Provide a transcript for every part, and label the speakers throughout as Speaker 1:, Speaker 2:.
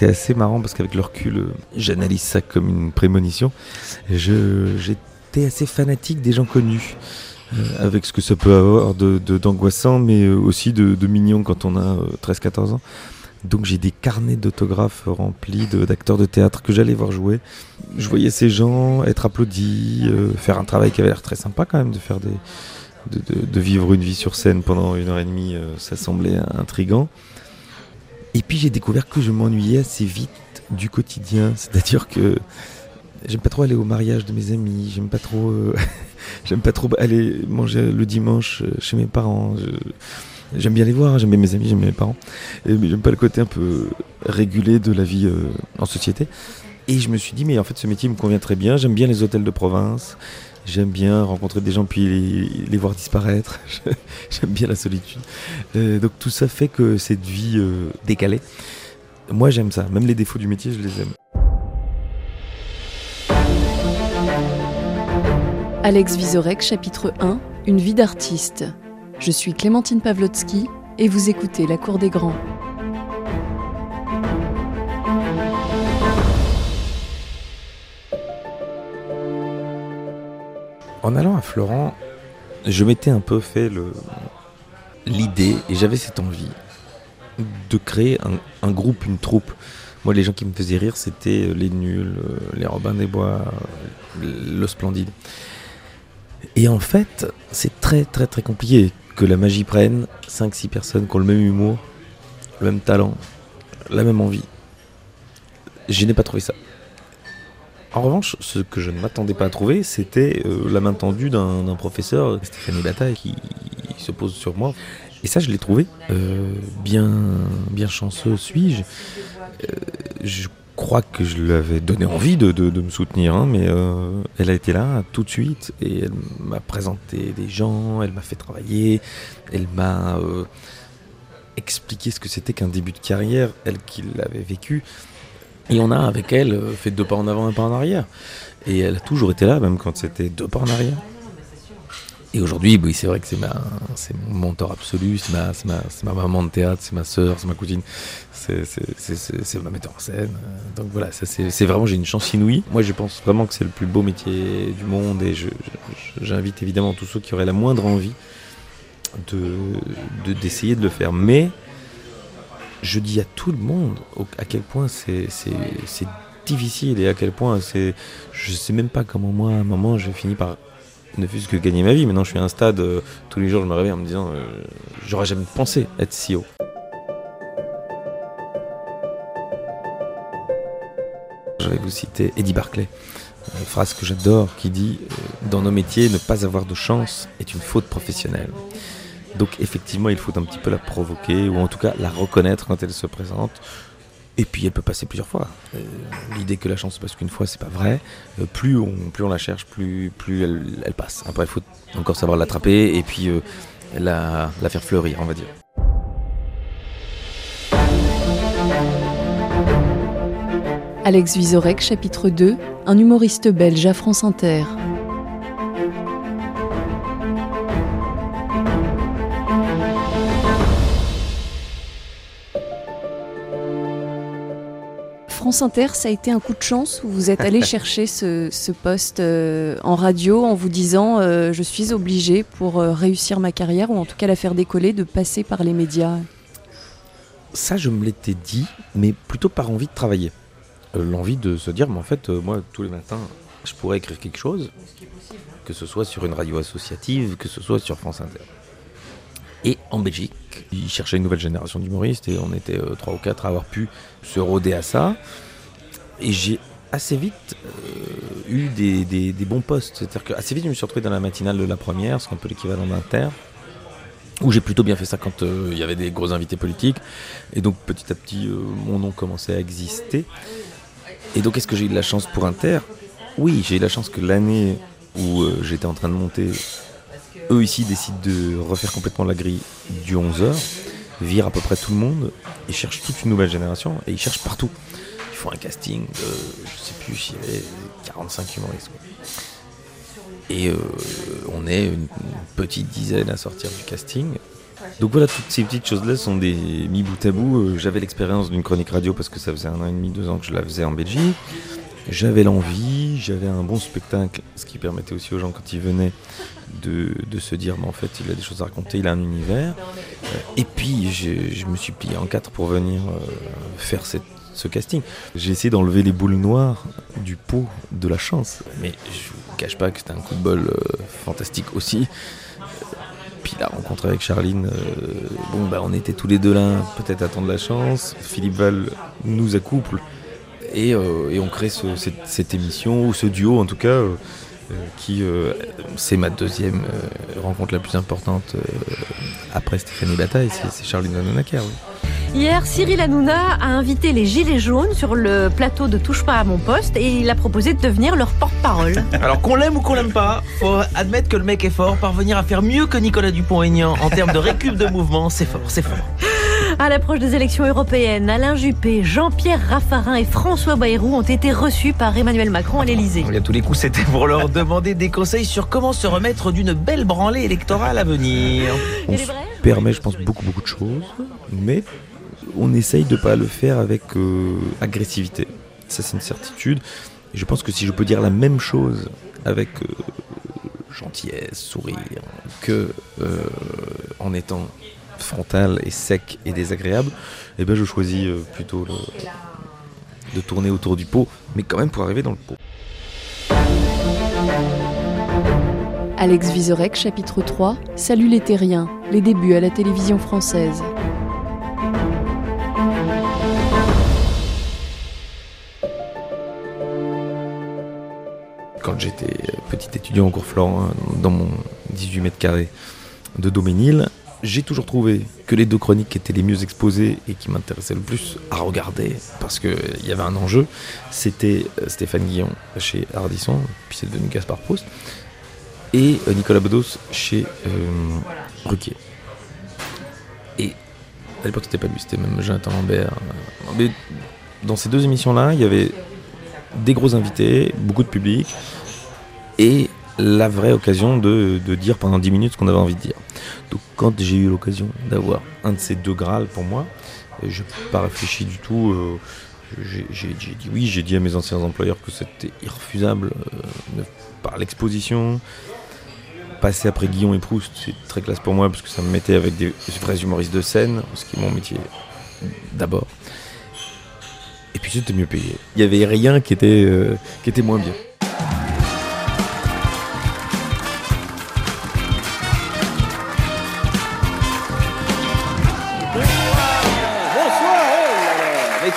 Speaker 1: c'est assez marrant parce qu'avec le recul, euh, j'analyse ça comme une prémonition. J'étais assez fanatique des gens connus. Euh, avec ce que ça peut avoir d'angoissant, de, mais aussi de, de, mignon quand on a 13-14 ans. Donc j'ai des carnets d'autographes remplis d'acteurs de, théâtre que j'allais voir jouer. Je voyais ces gens être applaudis, faire un travail qui avait l'air très sympa quand même, de faire des, de, vivre une vie sur scène pendant une heure et demie, euh, ça semblait intrigant. Et puis j'ai découvert que je m'ennuyais assez vite du quotidien, c'est-à-dire que j'aime pas trop aller au mariage de mes amis, j'aime pas trop, euh, j'aime pas trop aller manger le dimanche euh, chez mes parents. J'aime bien les voir, j'aime bien mes amis, j'aime mes parents, mais j'aime pas le côté un peu régulé de la vie en société. Et je me suis dit, mais en fait, ce métier me convient très bien. J'aime bien les hôtels de province. J'aime bien rencontrer des gens puis les, voir disparaître. J'aime bien la solitude. Euh, donc tout ça fait que cette vie euh, décalée, moi j'aime ça. Même les défauts du métier, je les aime.
Speaker 2: Alex Vizorek, chapitre 1 Une vie d'artiste. Je suis Clémentine Pavlotsky et vous écoutez La Cour des Grands.
Speaker 1: En allant à Florent, je m'étais un peu fait l'idée, et j'avais cette envie, de créer un, groupe, une troupe. Moi, les gens qui me faisaient rire, c'était les nuls, les Robins des Bois, le Splendide. Et en fait, c'est très très très compliqué que la magie prenne 5-6 personnes qui ont le même humour, le même talent, la même envie. Je n'ai pas trouvé ça. En revanche, ce que je ne m'attendais pas à trouver, c'était euh, la main tendue d'un professeur, Stéphanie Bataille, qui se pose sur moi. Et ça, je l'ai trouvé. Euh, bien, bien chanceux suis-je. Euh, je crois que je lui avais donné envie de, me soutenir, hein, mais elle a été là tout de suite et elle m'a présenté des gens, elle m'a fait travailler, elle m'a expliqué ce que c'était qu'un début de carrière, elle qui l'avait vécu. Et on a avec elle euh, fait deux pas en avant, un pas en arrière. Et elle a toujours été là, même quand c'était deux pas en arrière. Et aujourd'hui, oui, c'est vrai que c'est ma, c'est mon mentor absolu, c'est ma, ma, ma, maman de théâtre, c'est ma soeur, c'est ma cousine, c'est ma metteur en scène. Donc voilà, c'est vraiment, j'ai une chance inouïe. Moi, je pense vraiment que c'est le plus beau métier du monde et j'invite évidemment tous ceux qui auraient la moindre envie de d'essayer de, de le faire. Mais je dis à tout le monde à quel point c'est difficile et à quel point c'est. Je sais même pas comment moi, à un moment, j'ai fini par ne fût-ce que gagner ma vie. Maintenant, je suis à un stade, euh, tous les jours, je me réveille en me disant euh, j'aurais jamais pensé être si haut. Je vais vous citer Eddie Barclay, une phrase que j'adore qui dit euh, Dans nos métiers, ne pas avoir de chance est une faute professionnelle. Donc effectivement, il faut un petit peu la provoquer, ou en tout cas la reconnaître quand elle se présente. Et puis elle peut passer plusieurs fois. Euh, l'idée que la chance passe qu'une fois, c'est pas vrai. Euh, plus, on, la cherche, plus, plus elle, passe. Après, il faut encore savoir l'attraper et puis euh, la, la faire fleurir, on va dire.
Speaker 2: Alex Vizorek, chapitre 2 Un humoriste belge à France Inter. France Inter, ça a été un coup de chance où vous êtes allé chercher ce, poste euh, en radio en vous disant euh, je suis obligé pour euh, réussir ma carrière ou en tout cas la faire décoller de passer par les médias?
Speaker 1: Ça, je me l'étais dit, mais plutôt par envie de travailler. L'envie de se dire, mais en fait, moi, tous les matins, je pourrais écrire quelque chose, que ce soit sur une radio associative, que ce soit sur France Inter. Et en Belgique, ils cherchaient une nouvelle génération d'humoristes et on était trois ou quatre à avoir pu se rôder à ça. Et j'ai assez vite euh, eu des, bons postes. C'est-à-dire que assez vite, je me suis retrouvé dans la matinale de la première, c'est un peu l'équivalent d'Inter, où j'ai plutôt bien fait ça quand euh, il y avait des gros invités politiques. Et donc petit à petit, mon nom commençait à exister. Et donc est-ce que j'ai eu de la chance pour Inter Oui, j'ai eu la chance que l'année où j'étais en train de monter eux ici décident de refaire complètement la grille du 11h, virent à peu près tout le monde, ils cherchent toute une nouvelle génération et ils cherchent partout. Un casting de, je sais plus, s'il y avait 45 humoristes. Et euh, on est une petite dizaine à sortir du casting. Donc voilà, toutes ces petites choses-là sont des mis bout à bout. Euh, J'avais l'expérience d'une chronique radio parce que ça faisait un an et demi, deux ans que je la faisais en Belgique. J'avais l'envie, j'avais un bon spectacle, ce qui permettait aussi aux gens quand ils venaient de, de se dire, mais en fait, il a des choses à raconter, il a un univers. Et puis, je, me suis plié en quatre pour venir euh, faire ce casting. J'ai essayé d'enlever les boules noires du pot de la chance, mais je vous cache pas que c'était un coup de bol euh, fantastique aussi. Puis la rencontre avec Charline, euh, bon bah on était tous les deux là, peut-être attendre la chance. Philippe Val nous accouple et, euh, et on crée ce- cette, cette émission, ou ce duo en tout cas, euh, qui euh, c'est ma deuxième euh, rencontre la plus importante euh, après Stéphanie Bataille, c'est c'est Charline Vanhoenacker. oui.
Speaker 3: Hier, Cyril Hanouna a invité les Gilets jaunes sur le plateau de Touche pas à mon poste et il a proposé de devenir leur porte-parole.
Speaker 4: Alors qu'on l'aime ou qu'on l'aime pas, faut admettre que le mec est fort. Parvenir à faire mieux que Nicolas Dupont-Aignan en termes de récup de mouvement, c'est fort, c'est fort.
Speaker 3: À l'approche des élections européennes, Alain Juppé, Jean-Pierre Raffarin et François Bayrou ont été reçus par Emmanuel Macron à l'Elysée.
Speaker 4: À tous les coups, c'était pour leur demander des conseils sur comment se remettre d'une belle branlée électorale à venir.
Speaker 1: On se permet, je pense, beaucoup beaucoup de choses, mais on essaye de pas le faire avec euh, agressivité. Ça, c'est une certitude. Et je pense que si je peux dire la même chose avec euh, gentillesse, sourire, que euh, en étant frontal et sec et désagréable, eh ben je choisis euh, plutôt le- de tourner autour du pot, mais quand même pour arriver dans le pot.
Speaker 2: Alex Vizorek, chapitre 3. Salut les terriens, les débuts à la télévision française.
Speaker 1: quand j'étais petit étudiant au cours Florent, dans mon 18 mètres carrés de Doménil, j'ai toujours trouvé que les deux chroniques étaient les mieux exposées et qui m'intéressaient le plus à regarder parce qu'il y avait un enjeu. C'était euh, Stéphane Guillon chez Ardisson, puis c'est devenu Gaspard Proust, et euh, Nicolas Bedos chez euh, Ruquier. Et à l'époque, c'était pas lui, c'était même Jonathan Lambert. euh, Mais dans ces deux émissions-là, il y avait des gros invités, beaucoup de public, et la vraie occasion de, de dire pendant 10 minutes ce qu'on avait envie de dire. Donc quand j'ai eu l'occasion d'avoir un de ces deux Graals pour moi, euh, je n'ai pas réfléchi du tout. euh, j'ai dit oui, j'ai dit à mes anciens employeurs que c'était irrefusable euh, par l'exposition. Passer après Guillaume et Proust, c'est très classe pour moi parce que ça me mettait avec des vrais humoristes de scène, ce qui est mon métier d'abord. Et puis c'était mieux payé. Il y avait rien qui était, qui était moins bien.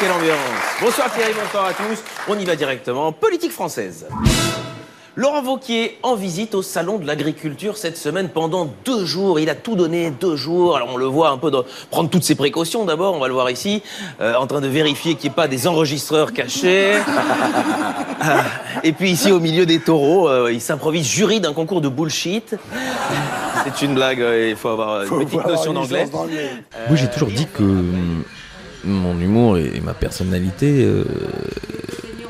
Speaker 4: Quelle ambiance. Bonsoir Thierry, bonsoir à tous. On y va directement. Politique française. Laurent Vauquier en visite au Salon de l'Agriculture cette semaine pendant deux jours. Il a tout donné deux jours. Alors on le voit un peu dans- prendre toutes ses précautions d'abord, on va le voir ici, euh, en train de vérifier qu'il n'y ait pas des enregistreurs cachés. Et puis ici au milieu des taureaux, euh, il s'improvise jury d'un concours de bullshit. C'est une blague, euh, il faut avoir une petite notion d'anglais.
Speaker 1: Moi j'ai toujours dit que mon humour et ma personnalité euh,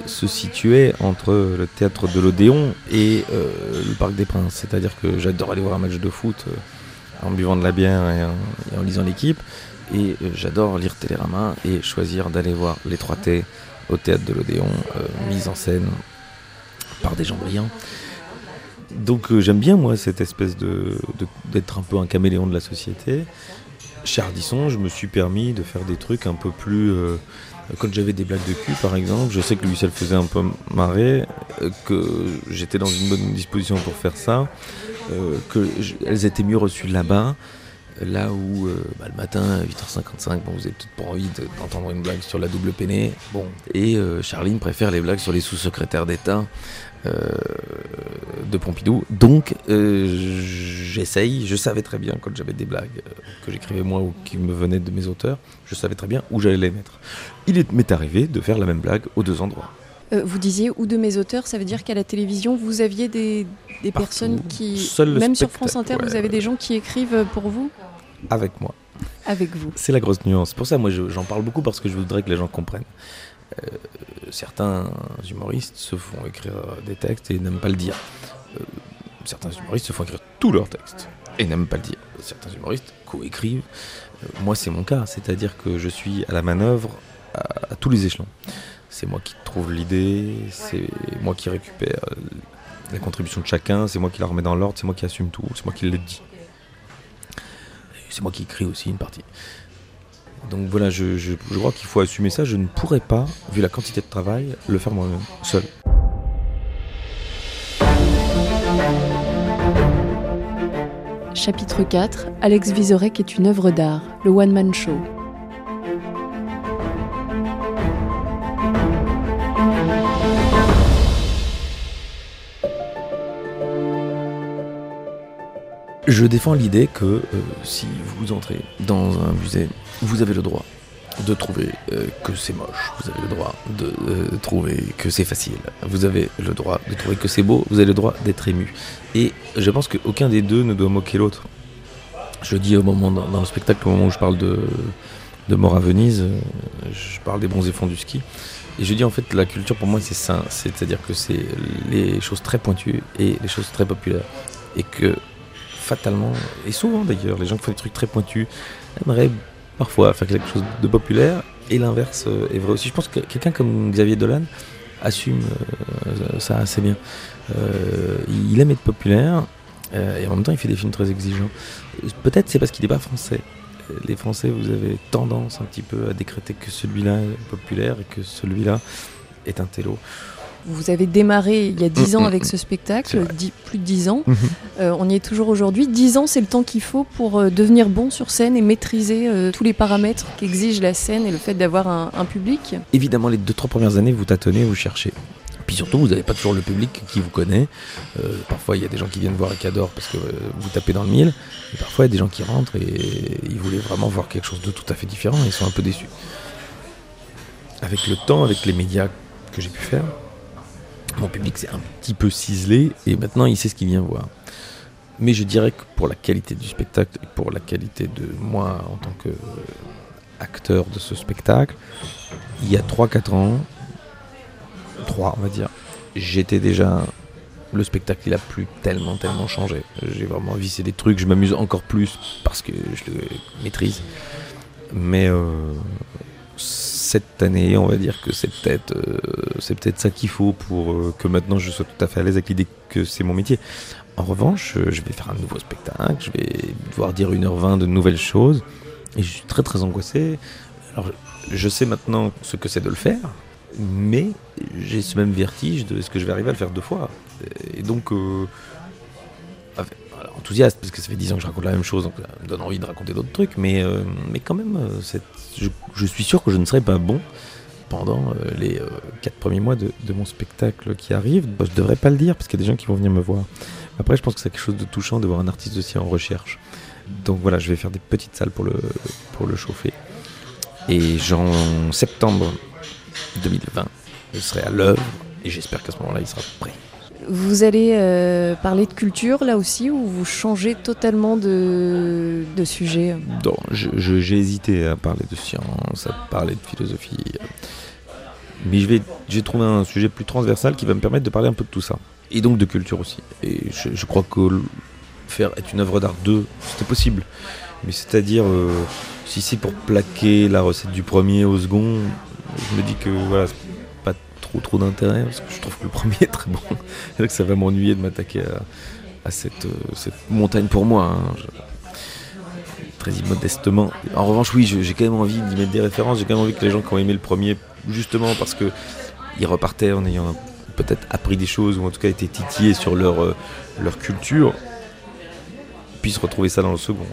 Speaker 1: se situaient entre le théâtre de l'Odéon et euh, le Parc des Princes. C'est-à-dire que j'adore aller voir un match de foot euh, en buvant de la bière et en, lisant l'équipe. Et j'adore lire Télérama et choisir d'aller voir les 3 T au théâtre de l'Odéon, mise en scène par des gens brillants. Donc j'aime bien moi cette espèce de- d'être un peu un caméléon de la société. Chez Ardisson, je me suis permis de faire des trucs un peu plus. euh, quand j'avais des blagues de cul, par exemple, je sais que lui, ça le faisait un peu marrer, euh, que j'étais dans une bonne disposition pour faire ça, euh, que je- elles étaient mieux reçues là-bas, là où euh, bah, le matin à 8h55, bon, vous avez peut-être pas envie de- d'entendre une blague sur la double peinée. Bon, et Charline préfère les blagues sur les sous-secrétaires d'État. Euh, de Pompidou. Donc, euh, j'essaye, je savais très bien quand j'avais des blagues euh, que j'écrivais moi ou qui me venaient de mes auteurs, je savais très bien où j'allais les mettre. Il est- m'est arrivé de faire la même blague aux deux endroits.
Speaker 2: Vous disiez ou de mes auteurs, ça veut dire qu'à la télévision, vous aviez des, personnes qui.
Speaker 1: Seul
Speaker 2: Même sur France Inter,
Speaker 1: ouais,
Speaker 2: vous avez des gens qui écrivent pour vous?
Speaker 1: Avec moi.
Speaker 2: Avec vous.
Speaker 1: C'est la grosse nuance. Pour ça, moi, je- j'en parle beaucoup parce que je voudrais que les gens comprennent. Euh, certains humoristes se font écrire des textes et n'aiment pas le dire. Euh, certains humoristes se font écrire tous leurs textes. et n'aiment pas le dire. Certains humoristes co-écrivent. Euh, moi, c'est mon cas, c'est-à-dire que je suis à la manœuvre à, tous les échelons. C'est moi qui trouve l'idée, c'est moi qui récupère la contribution de chacun, c'est moi qui la remets dans l'ordre, c'est moi qui assume tout, c'est moi qui le dis. C'est moi qui écris aussi une partie. Donc voilà, je, crois qu'il faut assumer ça. Je ne pourrais pas, vu la quantité de travail, le faire moi-même, seul.
Speaker 2: Chapitre 4 Alex Vizorek est une œuvre d'art, le One Man Show.
Speaker 1: Je défends l'idée que euh, si vous entrez dans un musée, vous avez le droit de trouver euh, que c'est moche, vous avez le droit de euh, trouver que c'est facile, vous avez le droit de trouver que c'est beau, vous avez le droit d'être ému. Et je pense qu'aucun des deux ne doit moquer l'autre. Je dis au moment dans, le spectacle, au moment où je parle de, de Mort à Venise, je parle des et fonds du ski. Et je dis en fait la culture pour moi c'est ça, c'est-à-dire que c'est les choses très pointues et les choses très populaires. Et que fatalement, et souvent d'ailleurs, les gens qui font des trucs très pointus aimeraient parfois faire quelque chose de populaire, et l'inverse euh, est vrai aussi. Je pense que quelqu'un comme Xavier Dolan assume euh, ça assez bien. Euh, il aime être populaire, et en même temps il fait des films très exigeants. Peut-être c'est parce qu'il n'est pas français. Les Français, vous avez tendance un petit peu à décréter que celui-là est populaire et que celui-là est un télo.
Speaker 2: Vous avez démarré il y a 10 mm, ans mm, avec mm. ce spectacle, plus de 10 ans. Mhm. Euh, on y est toujours aujourd'hui. 10 ans, c'est le temps qu'il faut pour euh, devenir bon sur scène et maîtriser euh, tous les paramètres qu'exige la scène et le fait d'avoir un, public.
Speaker 1: Évidemment, les 2-3 premières années, vous tâtonnez, vous cherchez. Puis surtout, vous n'avez pas toujours le public qui vous connaît. parfois, il y a des gens qui viennent voir et qui adorent parce que vous tapez dans le mille. Et parfois, il y a des gens qui rentrent et ils voulaient vraiment voir quelque chose de tout à fait différent et ils sont un peu déçus. Avec le temps, avec les médias que j'ai pu faire, mon public s'est un petit peu ciselé et maintenant il sait ce qu'il vient voir. Mais je dirais que pour la qualité du spectacle et pour la qualité de moi en tant qu'acteur de ce spectacle, il y a 3-4 ans, 3 on va dire, j'étais déjà. Le spectacle il a plus tellement, tellement changé. J'ai vraiment vissé des trucs, je m'amuse encore plus parce que je le maîtrise. Mais euh, cette année, on va dire que c'est peut-être euh, peut-être ça qu'il faut pour euh, que maintenant je sois tout à fait à l'aise avec l'idée que c'est mon métier. En revanche, euh, je vais faire un nouveau spectacle, je vais devoir dire 1h20 de nouvelles choses et je suis très très angoissé. Alors je sais maintenant ce que c'est de le faire, mais j'ai ce même vertige de est-ce que je vais arriver à le faire deux fois? Et donc enthousiaste parce que ça fait 10 ans que je raconte la même chose, donc ça me donne envie de raconter d'autres trucs, mais, mais quand même, cette je, suis sûr que je ne serai pas bon pendant euh, les euh, quatre premiers mois de, mon spectacle qui arrive. Je je devrais pas le dire parce qu'il y a des gens qui vont venir me voir. Après, je pense que c'est quelque chose de touchant de voir un artiste aussi en recherche. Donc voilà, je vais faire des petites salles pour le, pour le chauffer. Et en septembre 2020, je serai à l'œuvre et j'espère qu'à ce moment-là, il sera prêt.
Speaker 2: Vous allez euh, parler de culture là aussi ou vous changez totalement de, sujet?
Speaker 1: Non, j'ai hésité à parler de science, à parler de philosophie. Mais j'ai trouvé un sujet plus transversal qui va me permettre de parler un peu de tout ça. Et donc de culture aussi. Et je, crois que faire être une œuvre d'art 2, c'était possible. Mais c'est-à-dire, euh, si c'est pour plaquer la recette du premier au second, je me dis que voilà, trop d'intérêt parce que je trouve que le premier est très bon et que ça va m'ennuyer de m'attaquer à, cette, euh, cette, montagne pour moi. Hein. très immodestement. En revanche, oui, j'ai quand même envie d'y mettre des références. J'ai quand même envie que les gens qui ont aimé le premier, justement parce que ils repartaient en ayant peut-être appris des choses ou en tout cas été titillés sur leur, euh, leur culture, puissent retrouver ça dans le second.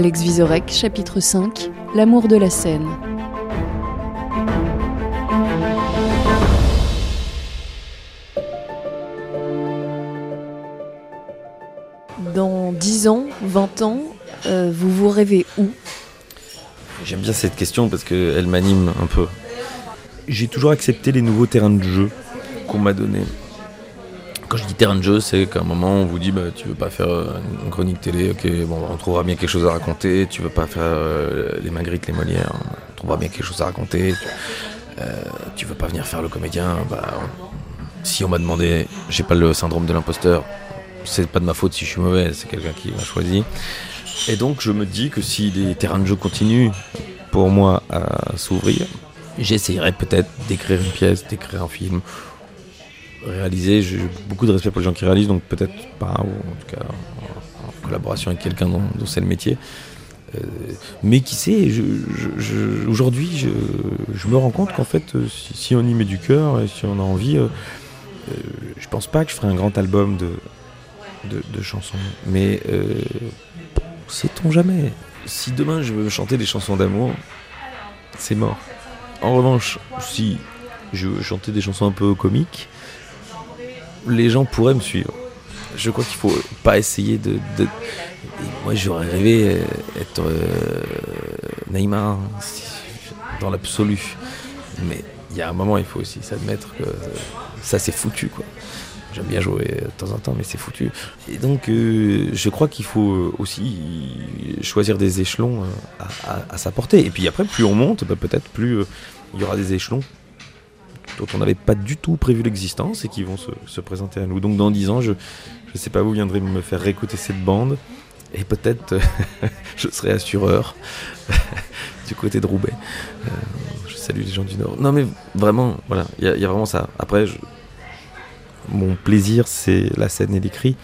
Speaker 2: Alex Vizorek, chapitre 5 L'amour de la scène. Dans 10 ans, 20 ans, euh, vous vous rêvez où?
Speaker 1: J'aime bien cette question parce qu'elle m'anime un peu. J'ai toujours accepté les nouveaux terrains de jeu qu'on m'a donnés. Quand je dis terrain de jeu, c'est qu'à un moment on vous dit bah, tu veux pas faire euh, une chronique télé, ok, bon, on trouvera bien quelque chose à raconter. Tu veux pas faire euh, les Magritte, les Molières, on trouvera bien quelque chose à raconter. Tu, euh, veux pas venir faire le comédien, bah, Si on m'a demandé, j'ai pas le syndrome de l'imposteur, c'est pas de ma faute si je suis mauvais, c'est quelqu'un qui m'a choisi. Et donc je me dis que si les terrains de jeu continuent pour moi à s'ouvrir, j'essayerai peut-être d'écrire une pièce, d'écrire un film, réaliser. J'ai beaucoup de respect pour les gens qui réalisent, donc peut-être pas, ou en tout cas en, collaboration avec quelqu'un dont, c'est le métier. Euh, mais qui sait, aujourd'hui, je, me rends compte qu'en fait, euh, si, on y met du cœur et si on a envie, euh, je pense pas que je ferai un grand album de, de, chansons. Mais sait-on jamais? Si demain je veux chanter des chansons d'amour, c'est mort. En revanche, si je veux chanter des chansons un peu comiques, les gens pourraient me suivre. Je crois qu'il faut pas essayer de. Moi, j'aurais rêvé être euh, Neymar dans l'absolu. Mais il y a un moment, il faut aussi s'admettre que ça, c'est foutu, quoi. J'aime bien jouer de temps en temps, mais c'est foutu. Et donc, euh, je crois qu'il faut aussi choisir des échelons euh, à, sa portée. Et puis après, plus on monte, bah, peut-être plus il y aura des échelons dont on n'avait pas du tout prévu l'existence et qui vont se, présenter à nous. Donc dans dix ans, je ne sais pas, vous viendrez me faire réécouter cette bande et peut-être je serai assureur du côté de Roubaix. Euh, je salue les gens du Nord. Non mais vraiment, voilà, il y, a vraiment ça. Après, mon plaisir, c'est la scène et l'écrit.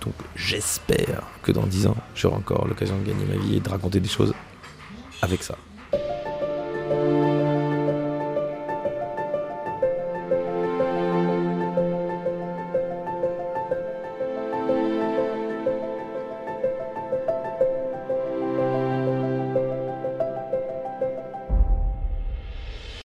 Speaker 1: Donc j'espère que dans dix ans, j'aurai encore l'occasion de gagner ma vie et de raconter des choses avec ça.